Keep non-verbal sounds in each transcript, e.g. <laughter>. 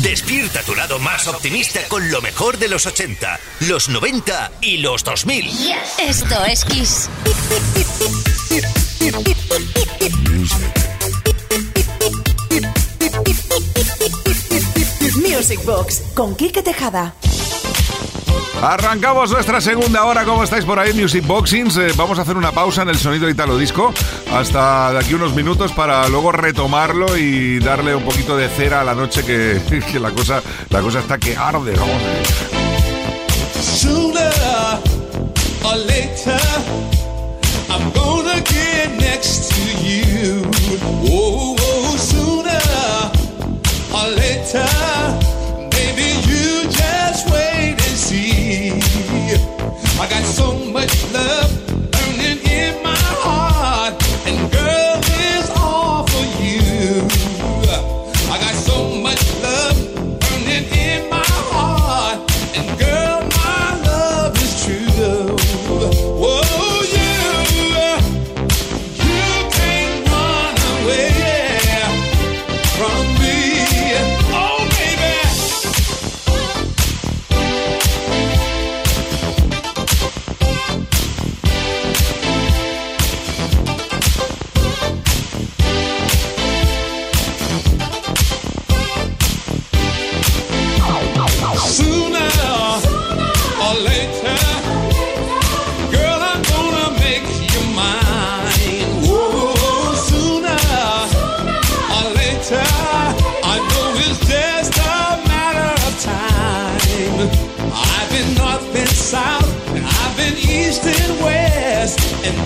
Despierta tu lado más optimista con lo mejor de los 80, los 90 y los 2000. Esto es Kiss. Music Box con Kike Tejada. Arrancamos nuestra segunda hora. ¿Cómo estáis por ahí, Music Boxings? Eh, vamos a hacer una pausa en el sonido italo disco hasta de aquí unos minutos para luego retomarlo y darle un poquito de cera a la noche que, <laughs> la cosa la cosa está que arde. Vamos. Sooner or I'm gonna get next to you. Oh, oh, sooner or I got so much love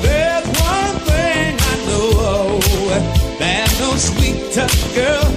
there's one thing I know: there's no sweeter girl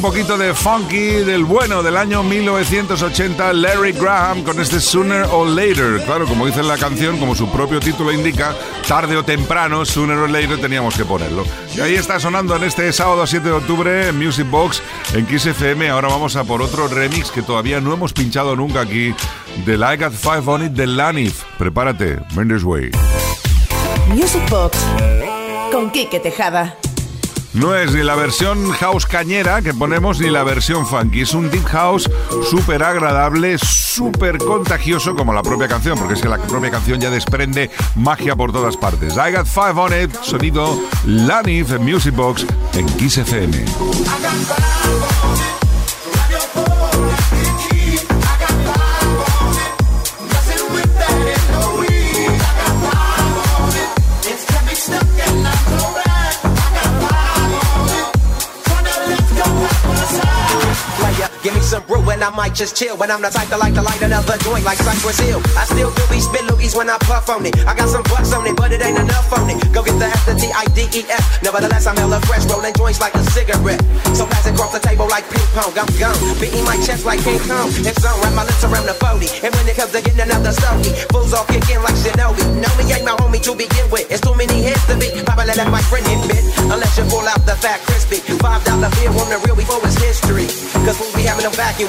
un poquito de funky del bueno del año 1980, Larry Graham con este Sooner or Later. Claro, como dice la canción, como su propio título indica, tarde o temprano, Sooner or Later teníamos que ponerlo. Y ahí está sonando en este sábado 7 de octubre en Music Box en Kiss FM. Ahora vamos a por otro remix que todavía no hemos pinchado nunca aquí de Like at Five on It de Lanif. Prepárate, Mendes Way. Music Box con Kike Tejada. No es ni la versión house cañera que ponemos ni la versión funky. Es un deep house súper agradable, súper contagioso como la propia canción, porque es que la propia canción ya desprende magia por todas partes. I Got Five on It, sonido Lanif Music Box en Kiss FM. And I might just chill. When I'm the type to like to light another joint like Cypress Hill. I still do these spit loogies when I puff on it. I got some bucks on it, but it ain't enough on it. Go get the F, the T, I, D, E, F. Nevertheless, I'm hella fresh, rolling joints like a cigarette. So pass across the table like ping pong. I'm gone. Beating my chest like King Kong. It's on, wrap my lips around the 40. And when it comes to getting another stogie, fools all kicking like Shinobi. No, me ain't my homie to begin with. It's too many hits to be. Probably let my friend hit bit. Unless you pull out the fat crispy. Five dollar beer on the real before it's history. Cause we'll be having a vacuum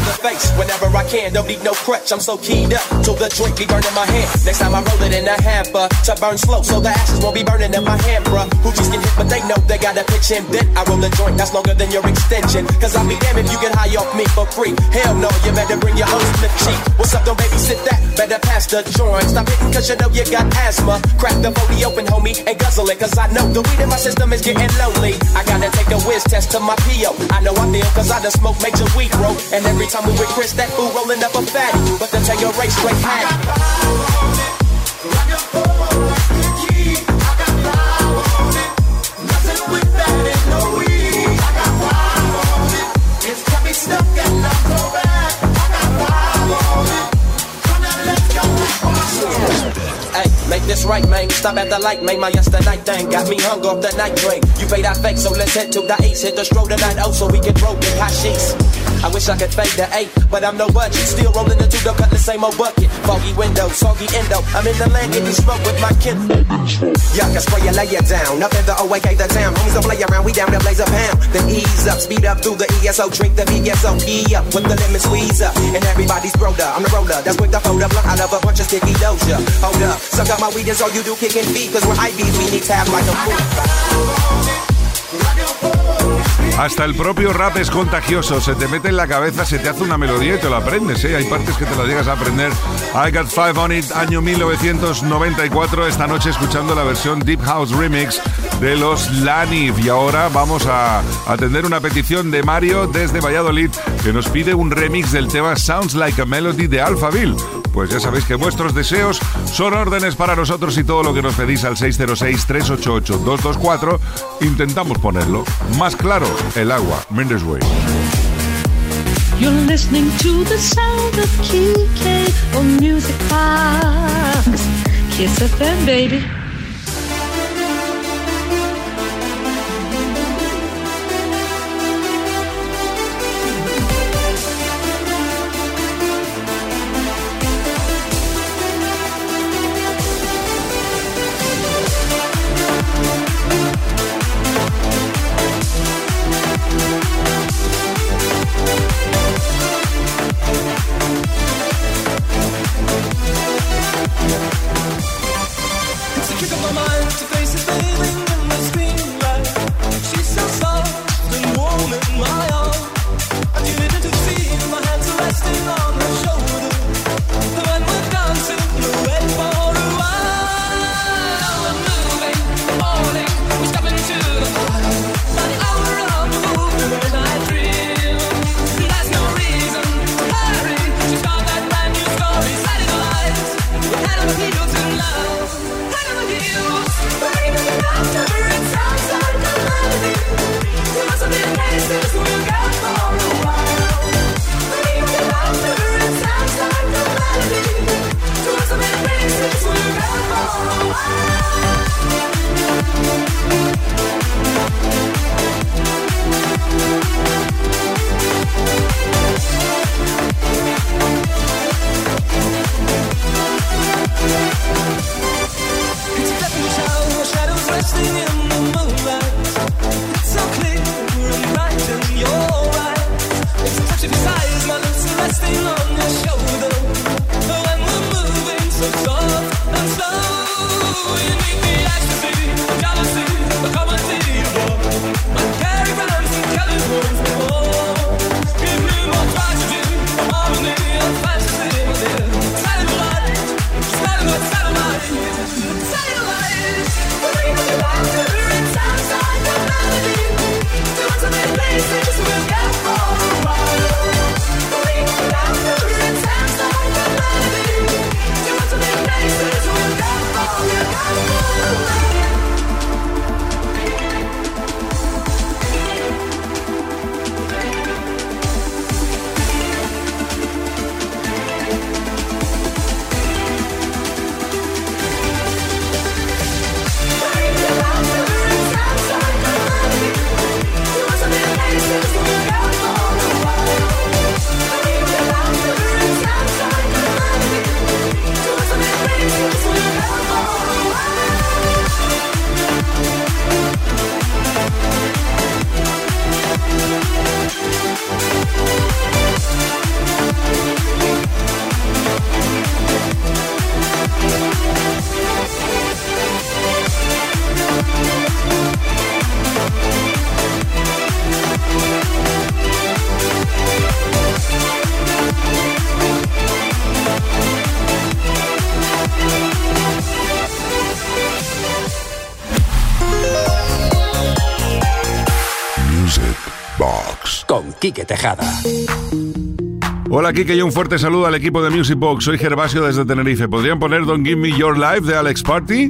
Face whenever I can. Don't need no crutch, I'm so keyed up. Till the joint be burning my hand. Next time I roll it in a hamper to burn slow, so the ashes won't be burning in my hand, bruh. Hoochies get hit, but they know they got a pitch in bit. I roll a joint that's longer than your extension. Cause I'll be damned if you get high off me for free. Hell no, you better bring your own slip cheek. What's up, don't babysit that? Better pass the joint. Stop hitting cause you know you got asthma. Crack the 40 open, homie, and guzzle it. Cause I know the weed in my system is getting lonely. I gotta take a whiz test to my PO. I know I feel cause I done smoke major weed, bro. And every time we with Chris, that fool rolling up a fatty. But to tell your race straight hat. Stuck and I'm so bad. I got five on it. Come on, let's go. Hey, make this right, man. Stop at the light, man. My yesterday thing got me hung off the night train. You pay that fake, so let's head to the ace. Hit the stroll tonight, oh, so we can roll the hot sheets. I wish I could fade the eight, but I'm no budget. Still rolling the into the cut the same old bucket. Foggy window, soggy endo. I'm in the land getting smoke with my kin. Y'all can spray you, lay it down. Up in the OAK, the town. Homies don't play around, we down to blaze a pound. Then ease up, speed up through the ESO. Drink the VSO, key up with the lemon squeeze up. And everybody's roller, I'm the roller. That's quick to fold up, look out of a bunch of sticky doja. Hold up, suck up my weed is all you do, kicking feet. Cause we're IBs, we need tab like a fool. Hasta el propio rap es contagioso, se te mete en la cabeza, se te hace una melodía y te lo aprendes, ¿eh? Hay partes que te las llegas a aprender. I Got Five On It, año 1994, esta noche escuchando la versión Deep House Remix de los Lanif. Y ahora vamos a atender una petición de Mario desde Valladolid que nos pide un remix del tema Sounds Like a Melody de Alphaville. Pues ya sabéis que vuestros deseos son órdenes para nosotros y todo lo que nos pedís al 606-388-224 intentamos ponerlo. Más claro, el agua. Mendes Way. con Quique Tejada. Hola Kike y un fuerte saludo al equipo de Music Box. Soy Gervasio desde Tenerife. ¿Podrían poner Don't Give Me Your Life de Alex Party?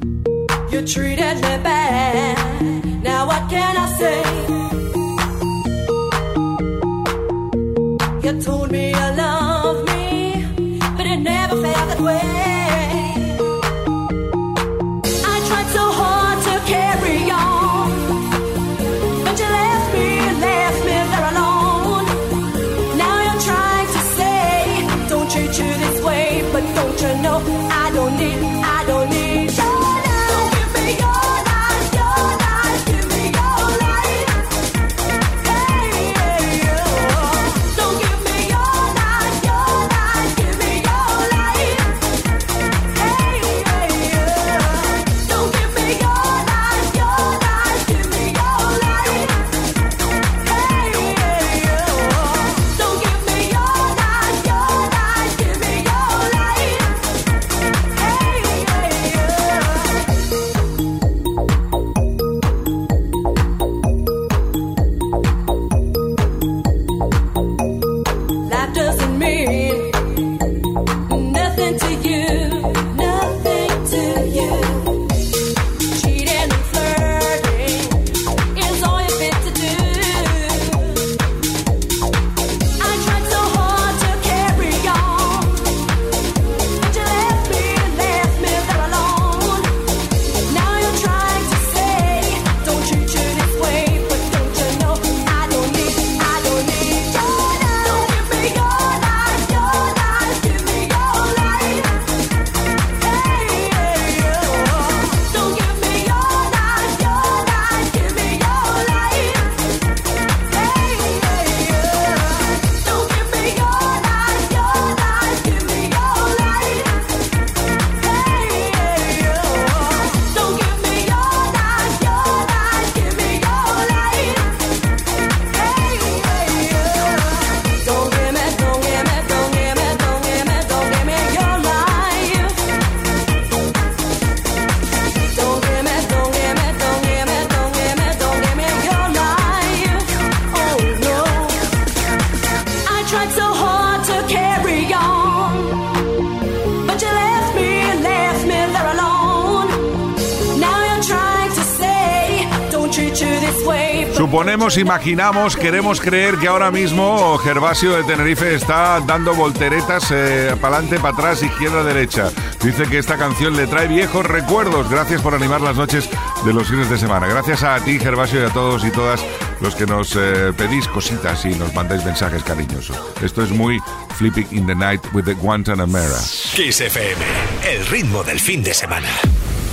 imaginamos, queremos creer que ahora mismo Gervasio de Tenerife está dando volteretas eh, para adelante, para atrás, izquierda, derecha. Dice que esta canción le trae viejos recuerdos. Gracias por animar las noches de los fines de semana. Gracias a ti, Gervasio, y a todos y todas los que nos eh, pedís cositas y nos mandáis mensajes cariñosos. Esto es muy Flipping in the Night with the Guantanamera. Kiss FM, el ritmo del fin de semana.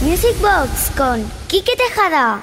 Music Box con Quique Tejada.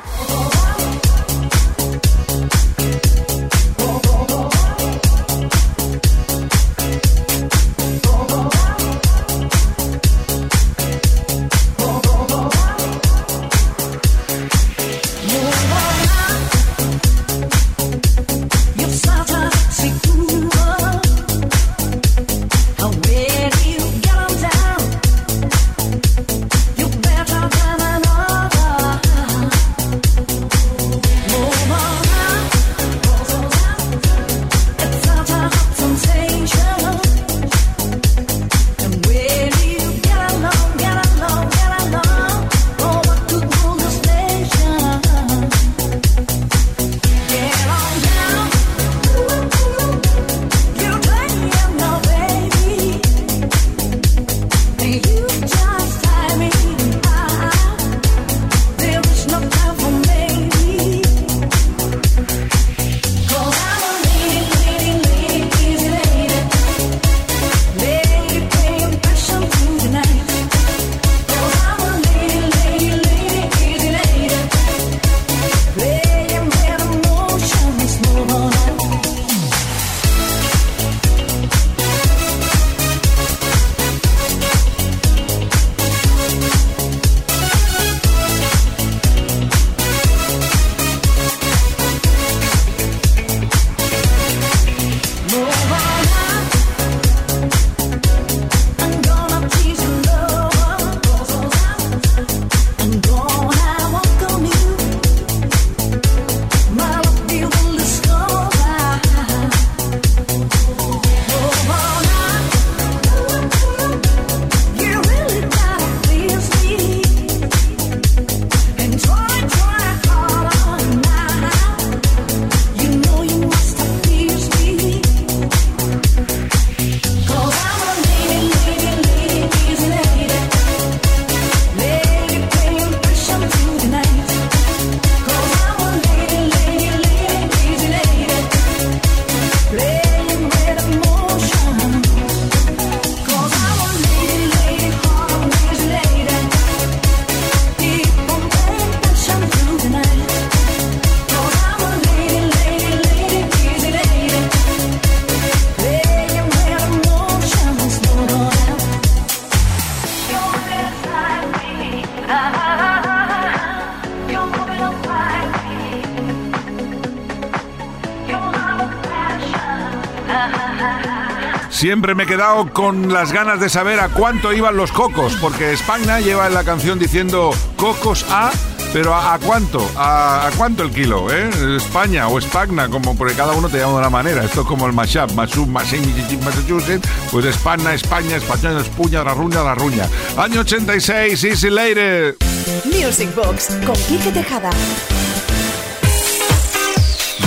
Me he quedado con las ganas de saber a cuánto iban los cocos, porque España lleva en la canción diciendo cocos a, pero ¿a, cuánto? ¿A, cuánto el kilo? ¿eh? España o Espagna, como porque cada uno te llama de una manera. Esto es como el mashup, mashup, Massachusetts, pues España, España, España, Espuña, la ruña, la ruña. Año 86, Easy Later. Music Box con Quique Tejada.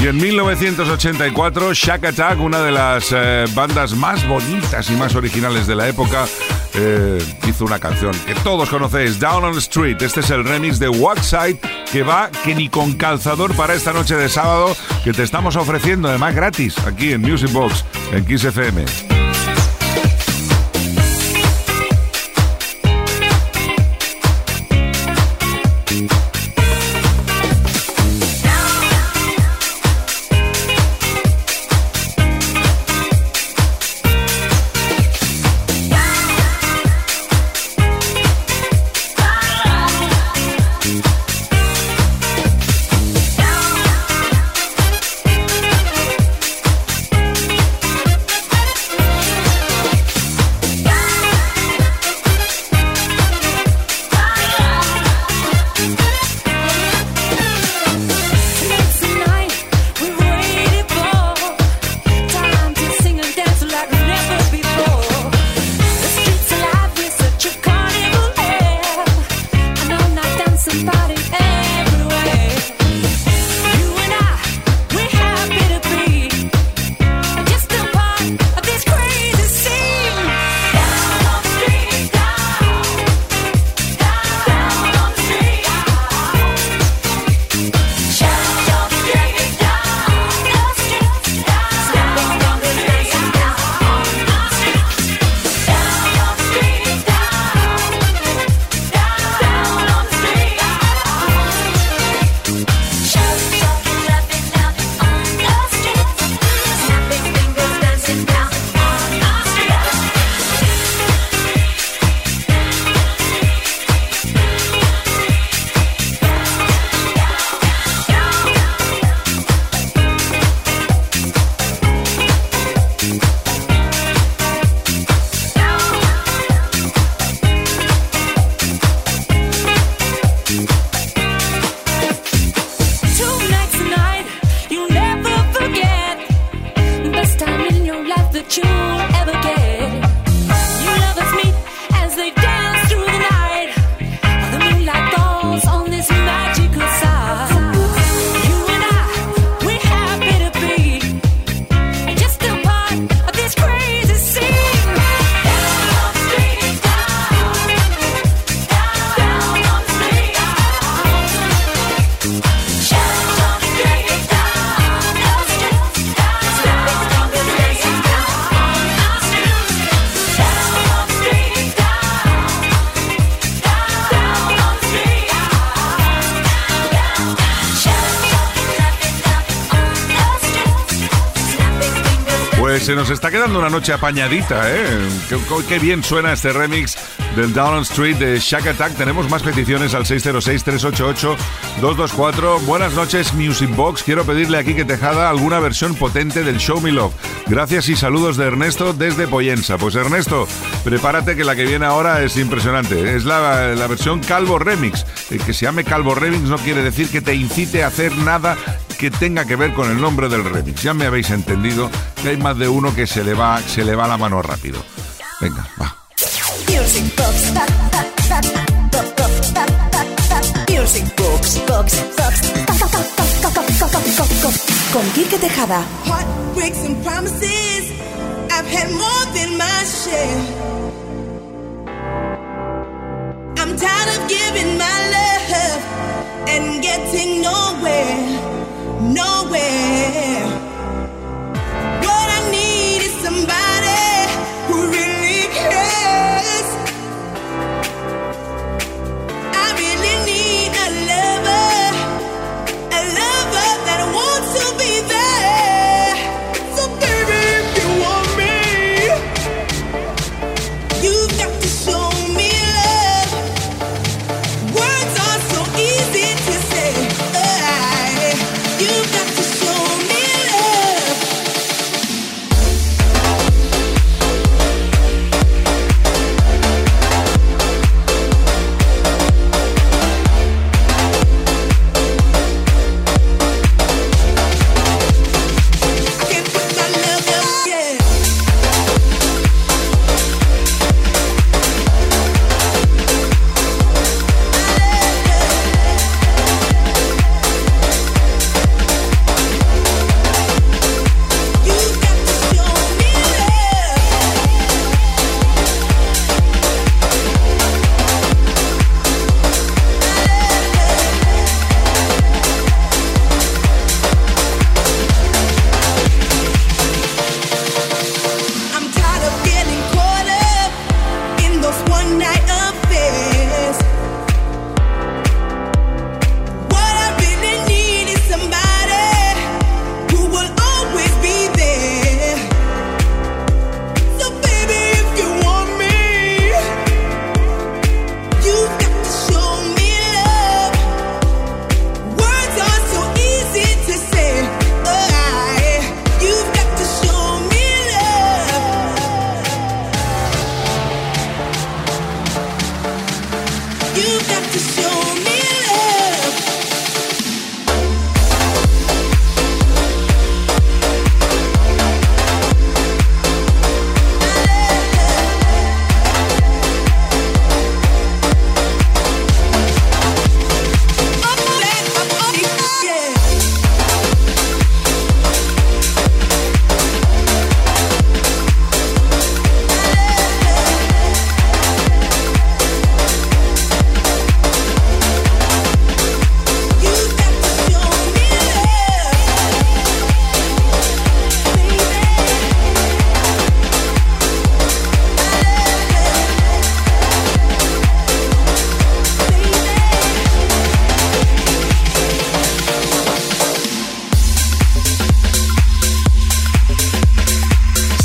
En 1984, Shack Attack, una de las eh, bandas más bonitas y más originales de la época, eh, hizo una canción que todos conocéis, Down on the Street. Este es el remix de Whiteside, que va que ni con calzador para esta noche de sábado, que te estamos ofreciendo además gratis aquí en Music Box, en Kiss FM. Se nos está quedando una noche apañadita, ¿eh? Qué, qué bien suena este remix del Down Street de Shack Attack. Tenemos más peticiones al 606-388-224. Buenas noches, Music Box. Quiero pedirle aquí que Tejada alguna versión potente del Show Me Love. Gracias y saludos de Ernesto desde Poyensa. Pues Ernesto, prepárate que la que viene ahora es impresionante. Es la, la versión Calvo Remix. El que se llame Calvo Remix no quiere decir que te incite a hacer nada que tenga que ver con el nombre del remix. Ya me habéis entendido que hay más de uno que se le va, se le va la mano rápido. Venga, va. Music Box. Music Box. Box. Box. Con Quique Tejada. Heartbreaks and promises. I've had more than my share. I'm tired of giving my love and getting nowhere, nowhere.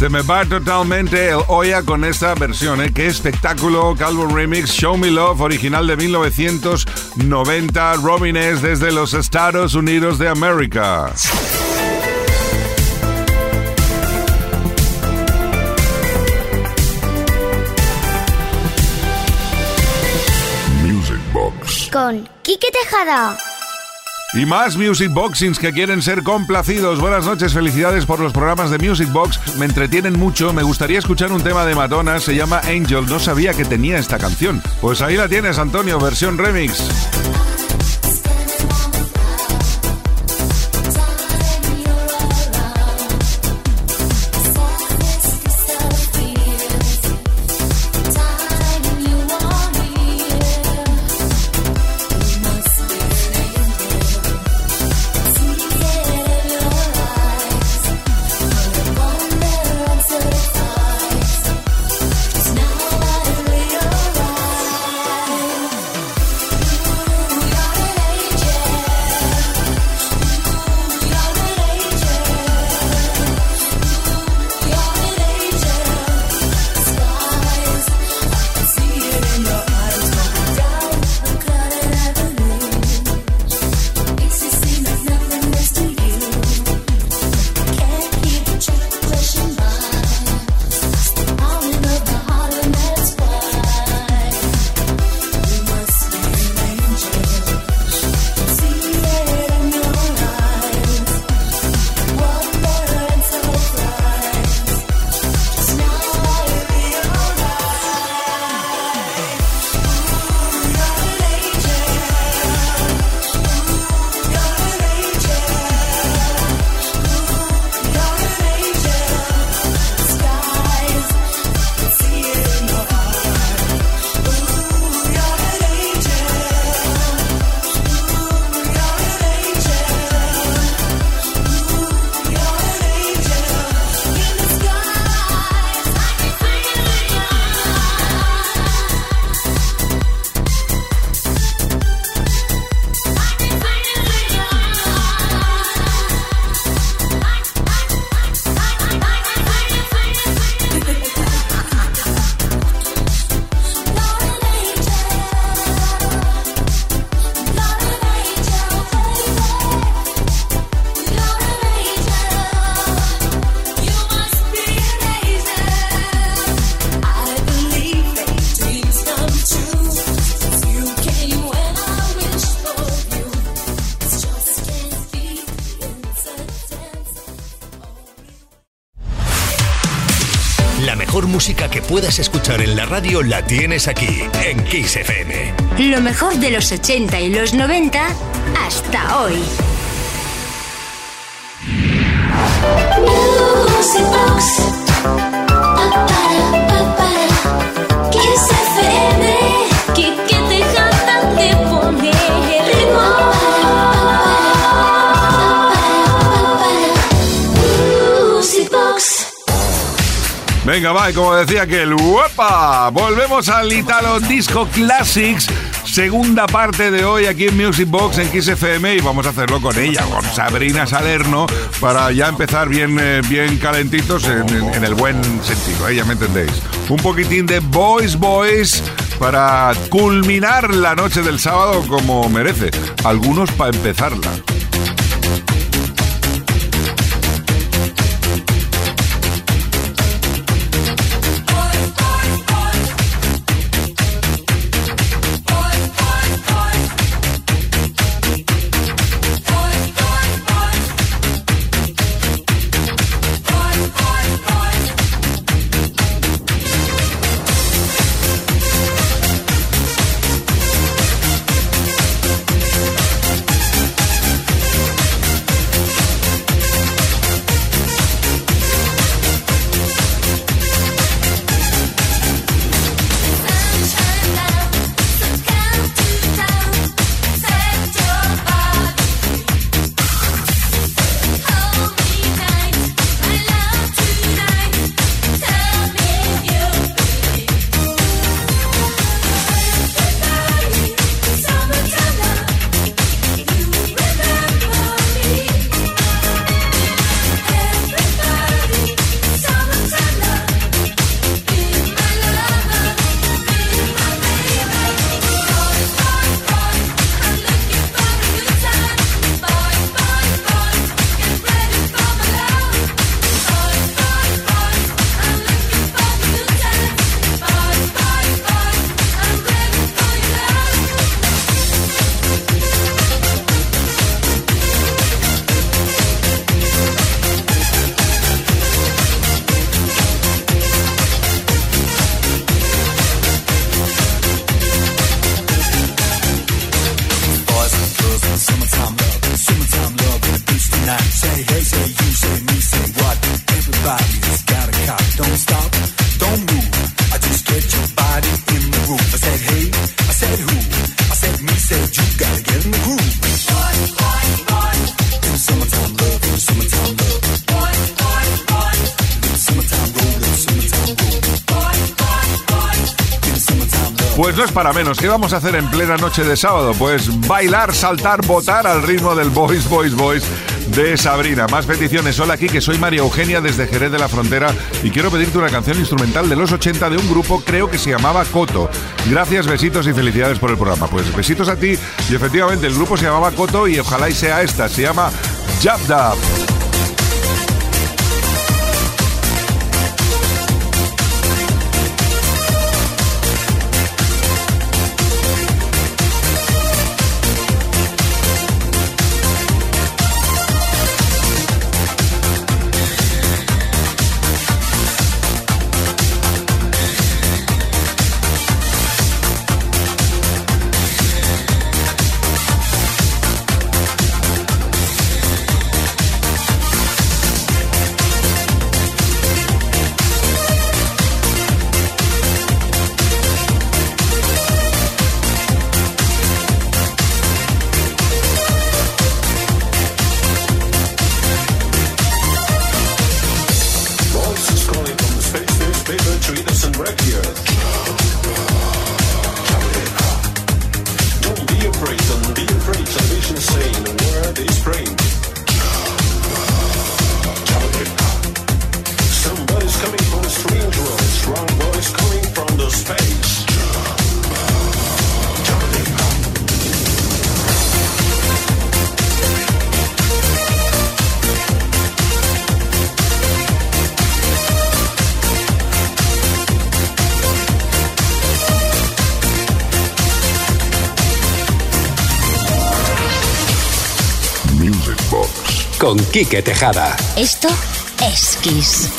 Se me va totalmente el Oya con esta versión, ¿eh? Qué espectáculo, Calvo Remix, Show Me Love, original de 1990, Robin S. desde los Estados Unidos de América. Music Box. Con Quique Tejada. Y más Music Boxings que quieren ser complacidos. Buenas noches, felicidades por los programas de Music Box. Me entretienen mucho. Me gustaría escuchar un tema de Madonna. Se llama Angel. No sabía que tenía esta canción. Pues ahí la tienes, Antonio, versión remix. Escuchar en la radio la tienes aquí, en Kiss FM. Lo mejor de los 80 y los 90 hasta hoy. Music Box. Venga, va, y como decía que el ¡Uepa! Volvemos al Italo Disco Classics. Segunda parte de hoy aquí en Music Box en Kiss FM y vamos a hacerlo con ella, con Sabrina Salerno, para ya empezar bien, eh, bien calentitos en, en- en el buen sentido, ¿eh? ya me entendéis. Un poquitín de Boys Boys para culminar la noche del sábado como merece. Algunos para empezarla. Pues no es para menos. ¿Qué vamos a hacer en plena noche de sábado? Pues bailar, saltar, votar al ritmo del Boys, Boys, Boys de Sabrina. Más peticiones. Hola aquí, que soy María Eugenia desde Jerez de la Frontera y quiero pedirte una canción instrumental de los 80 de un grupo, creo que se llamaba Coto. Gracias, besitos y felicidades por el programa. Pues besitos a ti y efectivamente el grupo se llamaba Coto y ojalá y sea esta. Se llama Jab Dab. Con Quique Tejada. Esto es Kiss.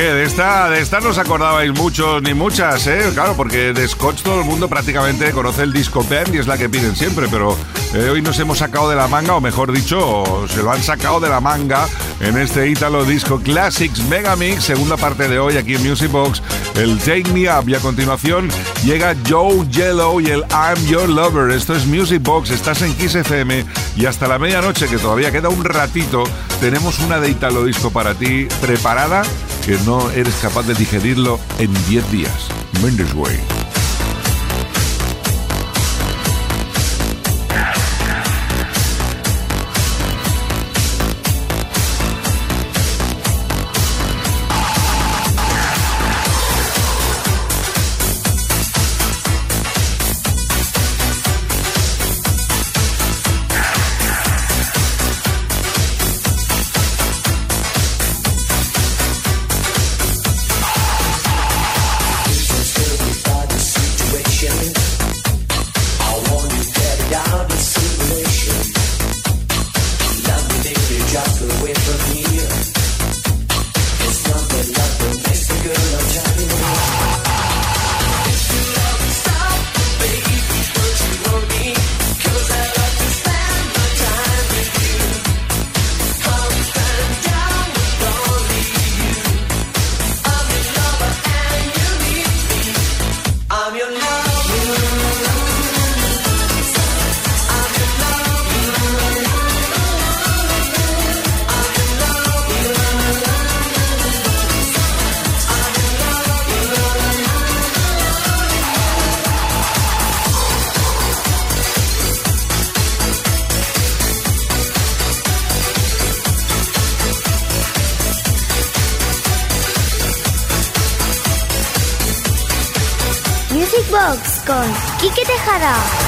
De esta, de esta no os acordabais muchos ni muchas, ¿eh? Claro, porque de Scotch todo el mundo prácticamente conoce el disco band y es la que piden siempre, pero eh, hoy nos hemos sacado de la manga, o mejor dicho, se lo han sacado de la manga en este Italo Disco Classics Megamix, segunda parte de hoy aquí en Music Box, el Take Me Up. Y a continuación llega Joe Yellow y el I'm Your Lover. Esto es Music Box, estás en Kiss y hasta la medianoche, que todavía queda un ratito, tenemos una de Italo Disco para ti preparada que no eres capaz de digerirlo en 10 días. Mendes Quique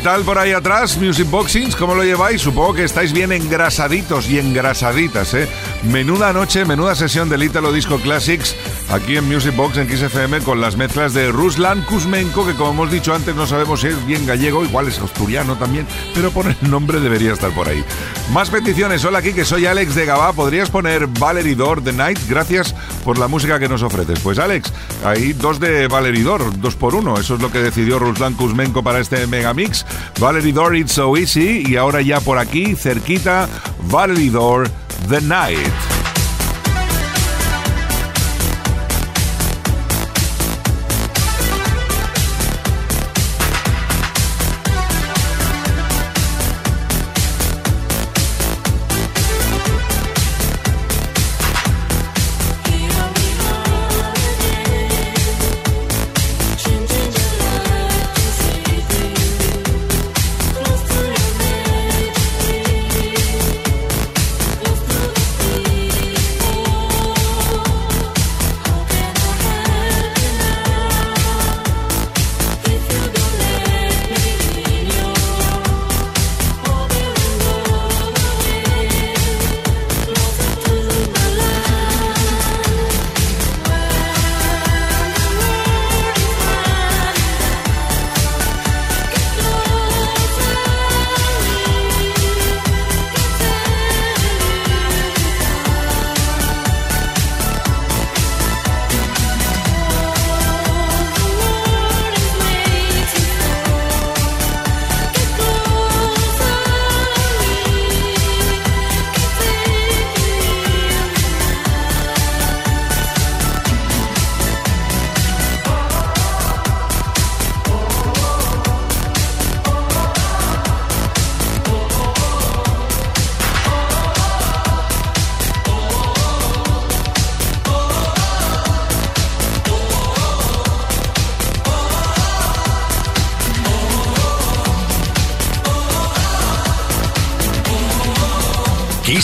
¿Qué tal por ahí atrás, Music Boxings? ¿Cómo lo lleváis? Supongo que estáis bien engrasaditos y engrasaditas, ¿eh? Menuda noche, menuda sesión del Italo Disco Classics aquí en Music Box en XFM con las mezclas de Ruslan Kuzmenko, que como hemos dicho antes no sabemos si es bien gallego, igual es asturiano también, pero por el nombre debería estar por ahí. Más peticiones, hola aquí que soy Alex de Gabá, ¿podrías poner Valerie Dor The Night? Gracias por la música que nos ofreces. Pues Alex, hay dos de Valerie Dor, dos por uno, eso es lo que decidió Ruslan Kuzmenko para este megamix. Valerie Dor It's So Easy y ahora ya por aquí, cerquita, Valerie Dor The Night.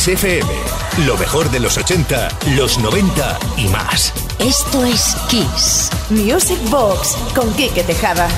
Kiss FM. Lo mejor de los 80, los 90 y más. Esto es Kiss. Music Box con Quique Tejada.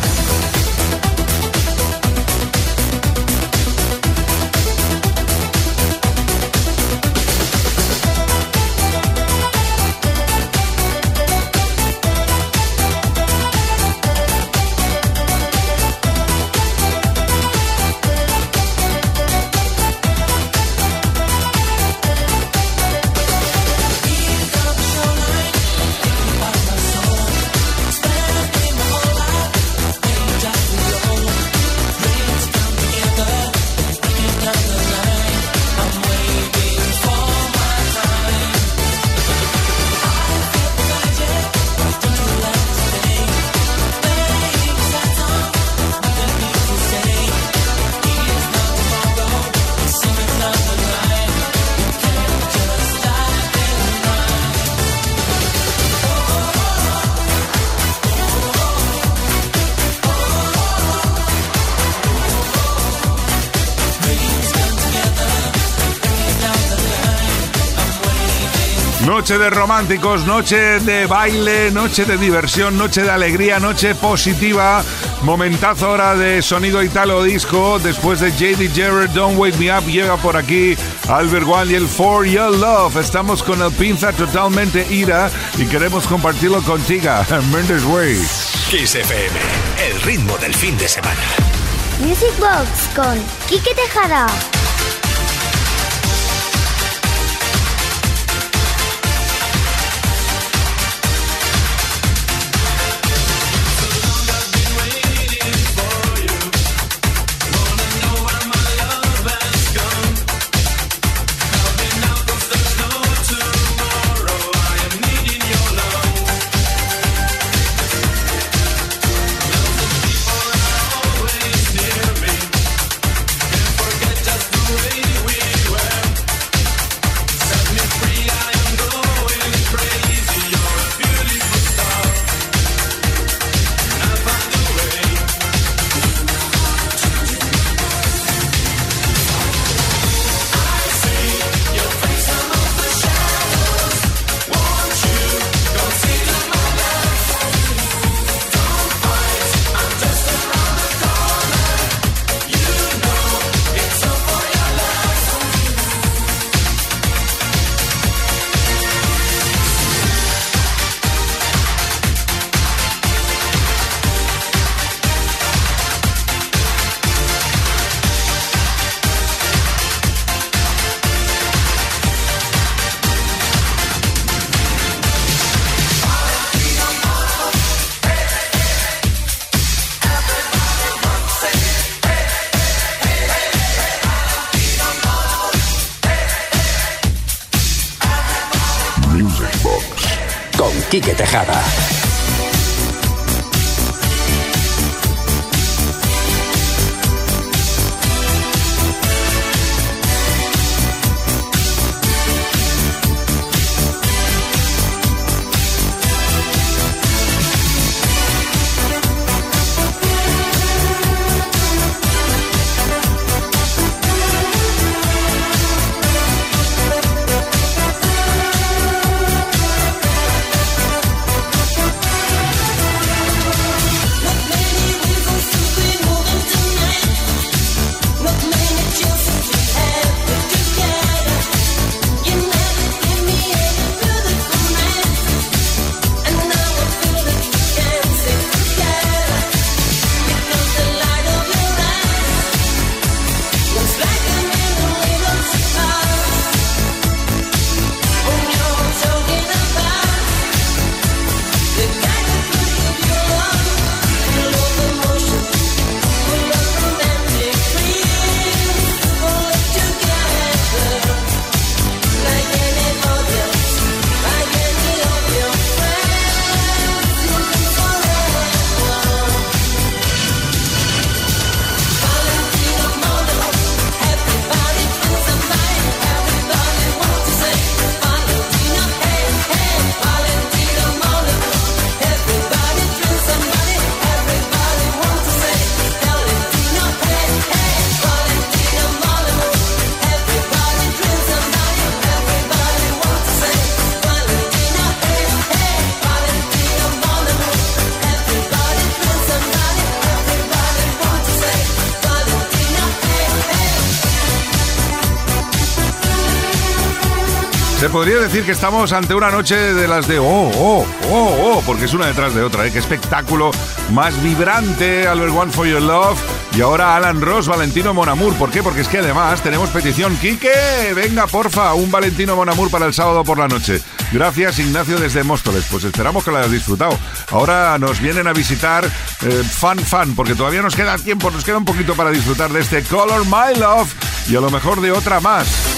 Noche de románticos, noche de baile, noche de diversión, noche de alegría, noche positiva. Momentazo ahora de sonido italo disco. Después de JD Jarrett, Don't Wake Me Up, llega por aquí Albert One y el For Your Love. Estamos con el pinza totalmente ira y queremos compartirlo contigo. <laughs> Mendes Way. Kiss FM, el ritmo del fin de semana. Music Box con Quique Tejada. Podría decir que estamos ante una noche de las de oh, oh, oh, oh, porque es una detrás de otra, ¿eh? Qué espectáculo más vibrante, Albert One for Your Love. Y ahora Alan Ross, Valentino Monamur. ¿Por qué? Porque es que además tenemos petición. Quique, venga, porfa, un Valentino Monamur para el sábado por la noche. Gracias, Ignacio, desde Móstoles. Pues esperamos que lo hayas disfrutado. Ahora nos vienen a visitar eh, Fan Fan, porque todavía nos queda tiempo, nos queda un poquito para disfrutar de este Color My Love y a lo mejor de otra más.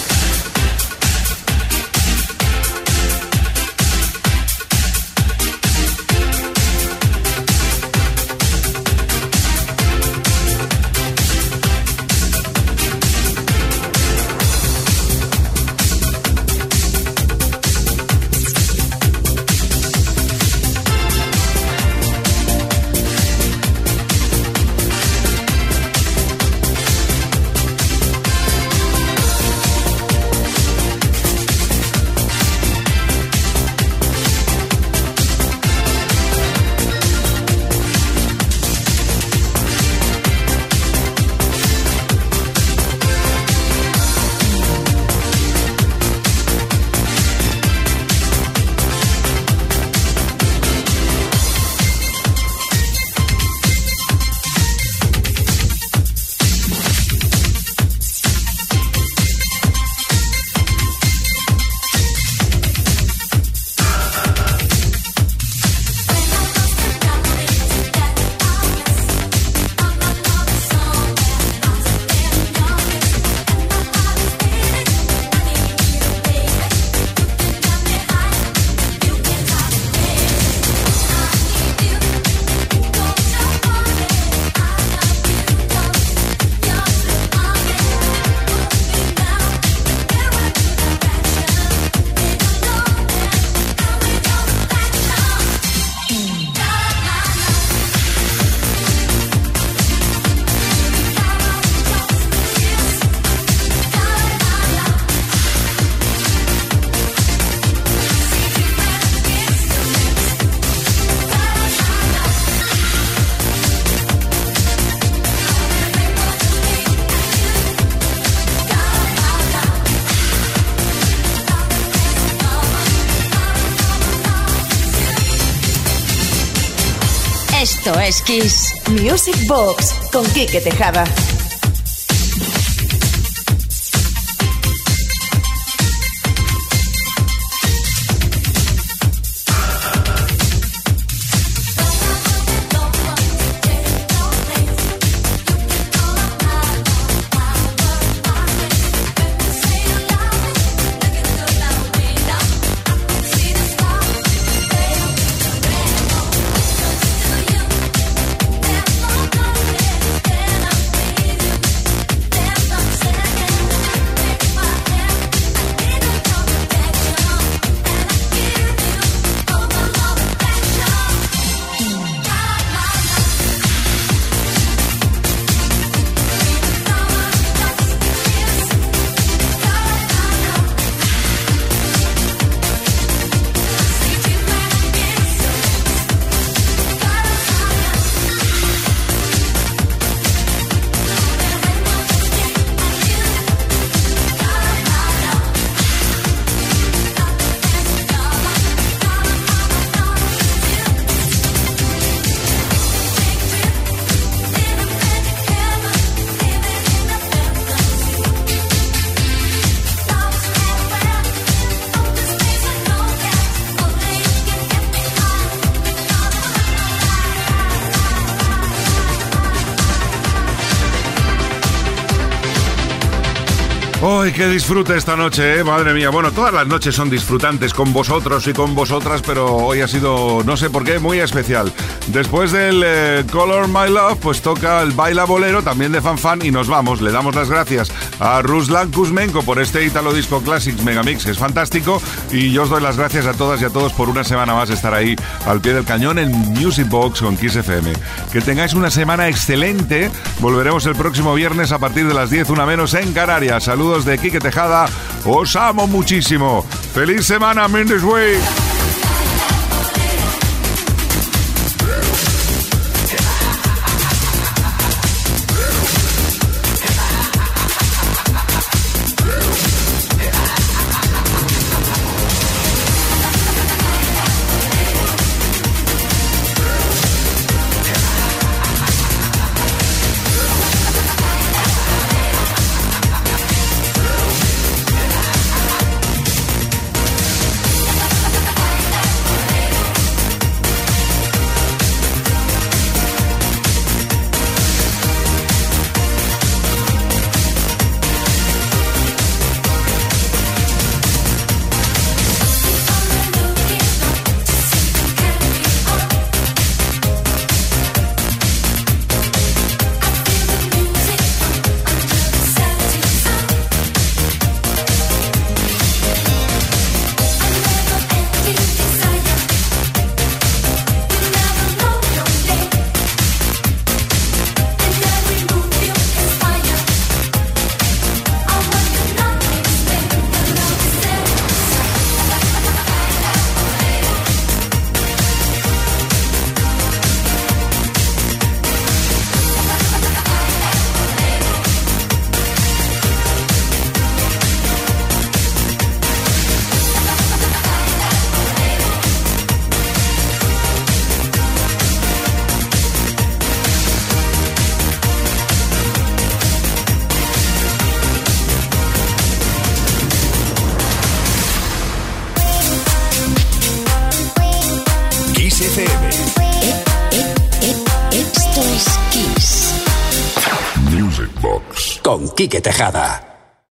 Es Kiss. Music Box con Quique Tejada. ¡Ay, qué disfrute esta noche, eh! Madre mía. Bueno, todas las noches son disfrutantes con vosotros y con vosotras, pero hoy ha sido, no sé por qué, muy especial. Después del eh, Color My Love, pues toca el Baila Bolero, también de Fan Fan, y nos vamos. Le damos las gracias a Ruslan Kuzmenko por este Italo Disco Classics Megamix, es fantástico, y yo os doy las gracias a todas y a todos por una semana más estar ahí al pie del cañón en Music Box con Kiss FM. Que tengáis una semana excelente. Volveremos el próximo viernes a partir de las 10, una menos en Canarias. Saludos de Quique Tejada. Os amo muchísimo. ¡Feliz semana, Mendes Way! Quique Tejada.